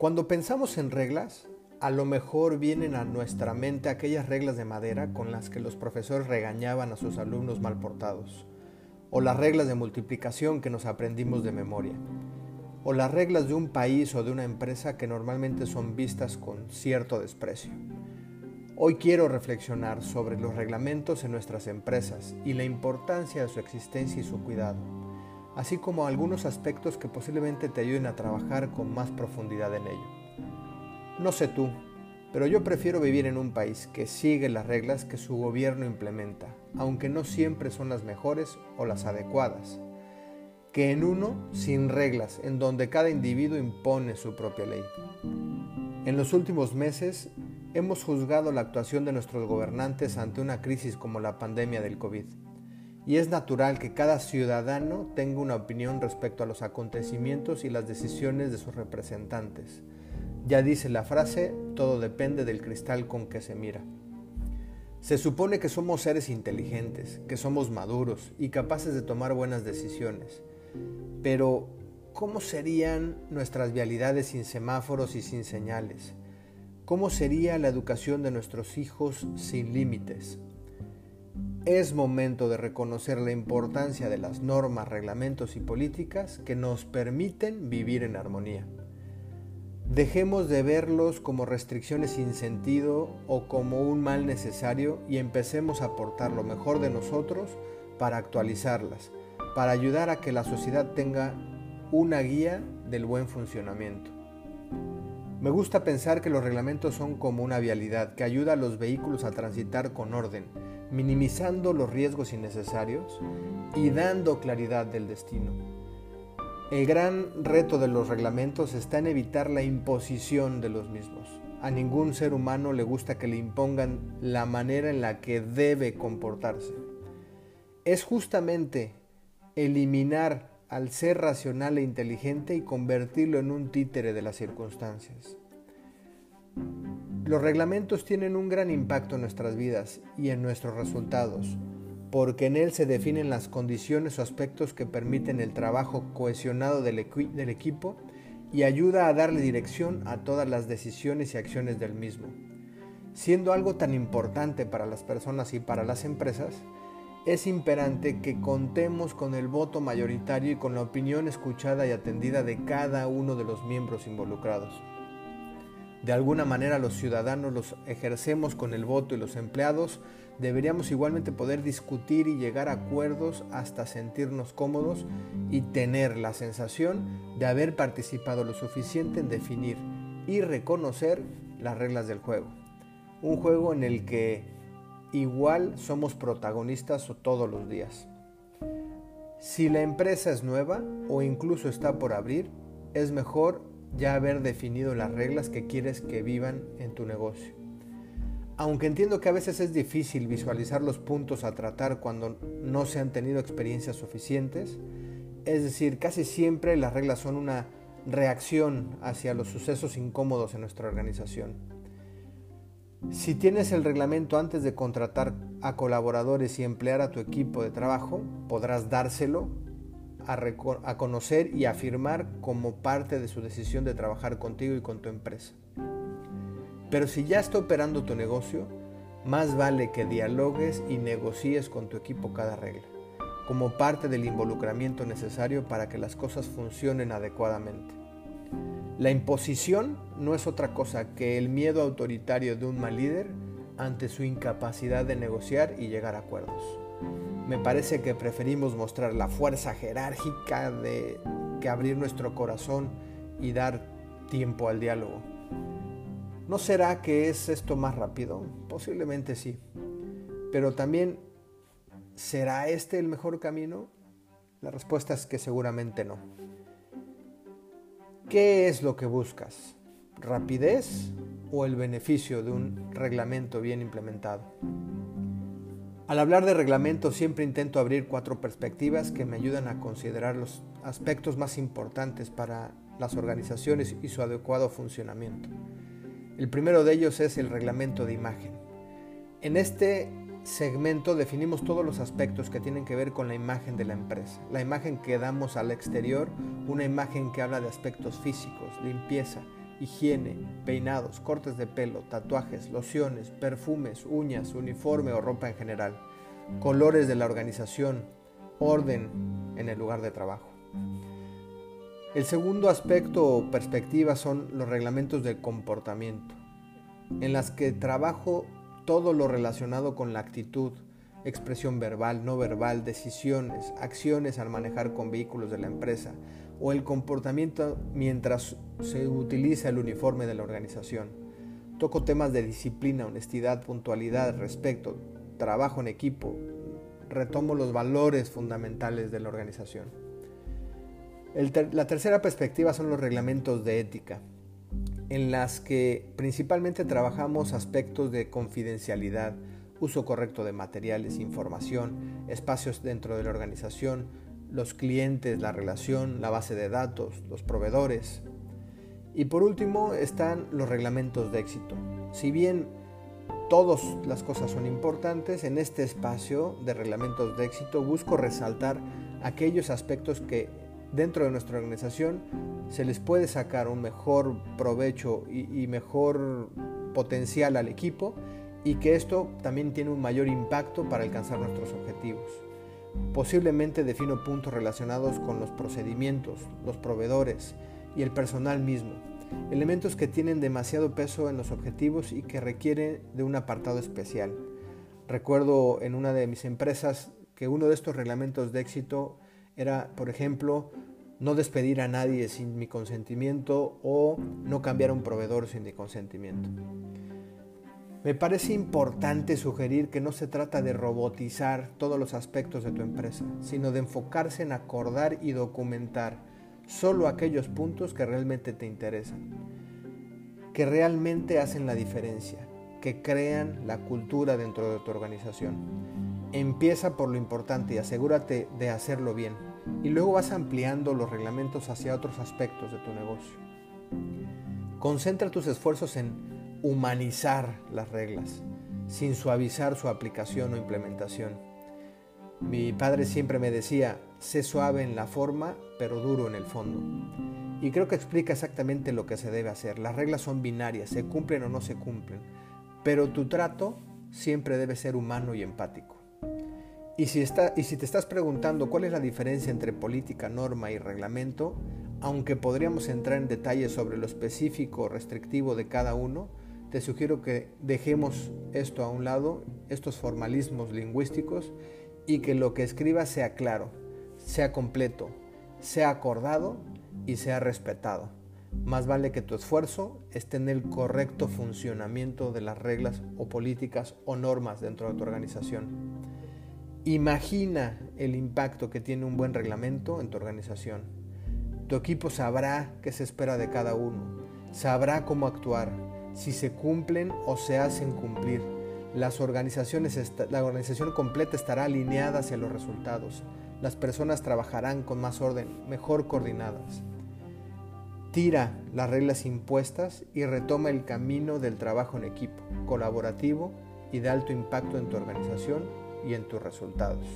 Cuando pensamos en reglas, a lo mejor vienen a nuestra mente aquellas reglas de madera con las que los profesores regañaban a sus alumnos mal portados, o las reglas de multiplicación que nos aprendimos de memoria, o las reglas de un país o de una empresa que normalmente son vistas con cierto desprecio. Hoy quiero reflexionar sobre los reglamentos en nuestras empresas y la importancia de su existencia y su cuidado, así como algunos aspectos que posiblemente te ayuden a trabajar con más profundidad en ello. No sé tú, pero yo prefiero vivir en un país que sigue las reglas que su gobierno implementa, aunque no siempre son las mejores o las adecuadas, que en uno sin reglas, en donde cada individuo impone su propia ley. En los últimos meses Hemos juzgado la actuación de nuestros gobernantes ante una crisis como la pandemia del COVID. Y es natural que cada ciudadano tenga una opinión respecto a los acontecimientos y las decisiones de sus representantes. Ya dice la frase, todo depende del cristal con que se mira. Se supone que somos seres inteligentes, que somos maduros y capaces de tomar buenas decisiones. Pero, ¿cómo serían nuestras vialidades sin semáforos y sin señales? ¿Cómo sería la educación de nuestros hijos sin límites? Es momento de reconocer la importancia de las normas, reglamentos y políticas que nos permiten vivir en armonía. Dejemos de verlos como restricciones sin sentido o como un mal necesario y empecemos a aportar lo mejor de nosotros para actualizarlas, para ayudar a que la sociedad tenga una guía del buen funcionamiento. Me gusta pensar que los reglamentos son como una vialidad que ayuda a los vehículos a transitar con orden, minimizando los riesgos innecesarios y dando claridad del destino. El gran reto de los reglamentos está en evitar la imposición de los mismos. A ningún ser humano le gusta que le impongan la manera en la que debe comportarse. Es justamente eliminar al ser racional e inteligente y convertirlo en un títere de las circunstancias. Los reglamentos tienen un gran impacto en nuestras vidas y en nuestros resultados, porque en él se definen las condiciones o aspectos que permiten el trabajo cohesionado del, del equipo y ayuda a darle dirección a todas las decisiones y acciones del mismo. Siendo algo tan importante para las personas y para las empresas, es imperante que contemos con el voto mayoritario y con la opinión escuchada y atendida de cada uno de los miembros involucrados. De alguna manera los ciudadanos los ejercemos con el voto y los empleados deberíamos igualmente poder discutir y llegar a acuerdos hasta sentirnos cómodos y tener la sensación de haber participado lo suficiente en definir y reconocer las reglas del juego. Un juego en el que igual somos protagonistas todos los días. Si la empresa es nueva o incluso está por abrir, es mejor ya haber definido las reglas que quieres que vivan en tu negocio. Aunque entiendo que a veces es difícil visualizar los puntos a tratar cuando no se han tenido experiencias suficientes, es decir, casi siempre las reglas son una reacción hacia los sucesos incómodos en nuestra organización. Si tienes el reglamento antes de contratar a colaboradores y emplear a tu equipo de trabajo, podrás dárselo a, conocer y afirmar como parte de su decisión de trabajar contigo y con tu empresa. Pero si ya está operando tu negocio, más vale que dialogues y negocies con tu equipo cada regla, como parte del involucramiento necesario para que las cosas funcionen adecuadamente. La imposición no es otra cosa que el miedo autoritario de un mal líder ante su incapacidad de negociar y llegar a acuerdos. Me parece que preferimos mostrar la fuerza jerárquica de que abrir nuestro corazón y dar tiempo al diálogo. ¿No será que es esto más rápido? Posiblemente sí. Pero también, ¿será este el mejor camino? La respuesta es que seguramente no. ¿Qué es lo que buscas? ¿Rapidez o el beneficio de un reglamento bien implementado? Al hablar de reglamento siempre intento abrir cuatro perspectivas que me ayudan a considerar los aspectos más importantes para las organizaciones y su adecuado funcionamiento. El primero de ellos es el reglamento de imagen. En este segmento definimos todos los aspectos que tienen que ver con la imagen de la empresa. La imagen que damos al exterior, una imagen que habla de aspectos físicos, limpieza, higiene, peinados, cortes de pelo, tatuajes, lociones, perfumes, uñas, uniforme o ropa en general, colores de la organización, orden en el lugar de trabajo. El segundo aspecto o perspectiva son los reglamentos del comportamiento, en las que trabajo todo lo relacionado con la actitud, expresión verbal, no verbal, decisiones, acciones al manejar con vehículos de la empresa o el comportamiento mientras se utiliza el uniforme de la organización. Toco temas de disciplina, honestidad, puntualidad, respeto, trabajo en equipo. Retomo los valores fundamentales de la organización. la tercera perspectiva son los reglamentos de ética, en las que principalmente trabajamos aspectos de confidencialidad, uso correcto de materiales, información, espacios dentro de la organización, los clientes, la relación, la base de datos, los proveedores. Y por último están los reglamentos de éxito. Si bien todas las cosas son importantes, en este espacio de reglamentos de éxito busco resaltar aquellos aspectos que dentro de nuestra organización se les puede sacar un mejor provecho y, mejor potencial al equipo y que esto también tiene un mayor impacto para alcanzar nuestros objetivos. Posiblemente defino puntos relacionados con los procedimientos, los proveedores y el personal mismo, elementos que tienen demasiado peso en los objetivos y que requieren de un apartado especial. Recuerdo en una de mis empresas que uno de estos reglamentos de éxito era, por ejemplo, no despedir a nadie sin mi consentimiento o no cambiar a un proveedor sin mi consentimiento. Me parece importante sugerir que no se trata de robotizar todos los aspectos de tu empresa, sino de enfocarse en acordar y documentar solo aquellos puntos que realmente te interesan, que realmente hacen la diferencia, que crean la cultura dentro de tu organización. Empieza por lo importante y asegúrate de hacerlo bien, y luego vas ampliando los reglamentos hacia otros aspectos de tu negocio. Concentra tus esfuerzos en humanizar las reglas, sin suavizar su aplicación o implementación. Mi padre siempre me decía, sé suave en la forma, pero duro en el fondo. Y creo que explica exactamente lo que se debe hacer. Las reglas son binarias, se cumplen o no se cumplen, pero tu trato siempre debe ser humano y empático. Y si, te estás preguntando cuál es la diferencia entre política, norma y reglamento, aunque podríamos entrar en detalles sobre lo específico o restrictivo de cada uno, te sugiero que dejemos esto a un lado, estos formalismos lingüísticos, y que lo que escribas sea claro, sea completo, sea acordado y sea respetado. Más vale que tu esfuerzo esté en el correcto funcionamiento de las reglas o políticas o normas dentro de tu organización. Imagina el impacto que tiene un buen reglamento en tu organización. Tu equipo sabrá qué se espera de cada uno, sabrá cómo actuar, si se cumplen o se hacen cumplir. Las organizaciones, la organización completa estará alineada hacia los resultados. Las personas trabajarán con más orden, mejor coordinadas. Tira las reglas impuestas y retoma el camino del trabajo en equipo, colaborativo y de alto impacto en tu organización y en tus resultados.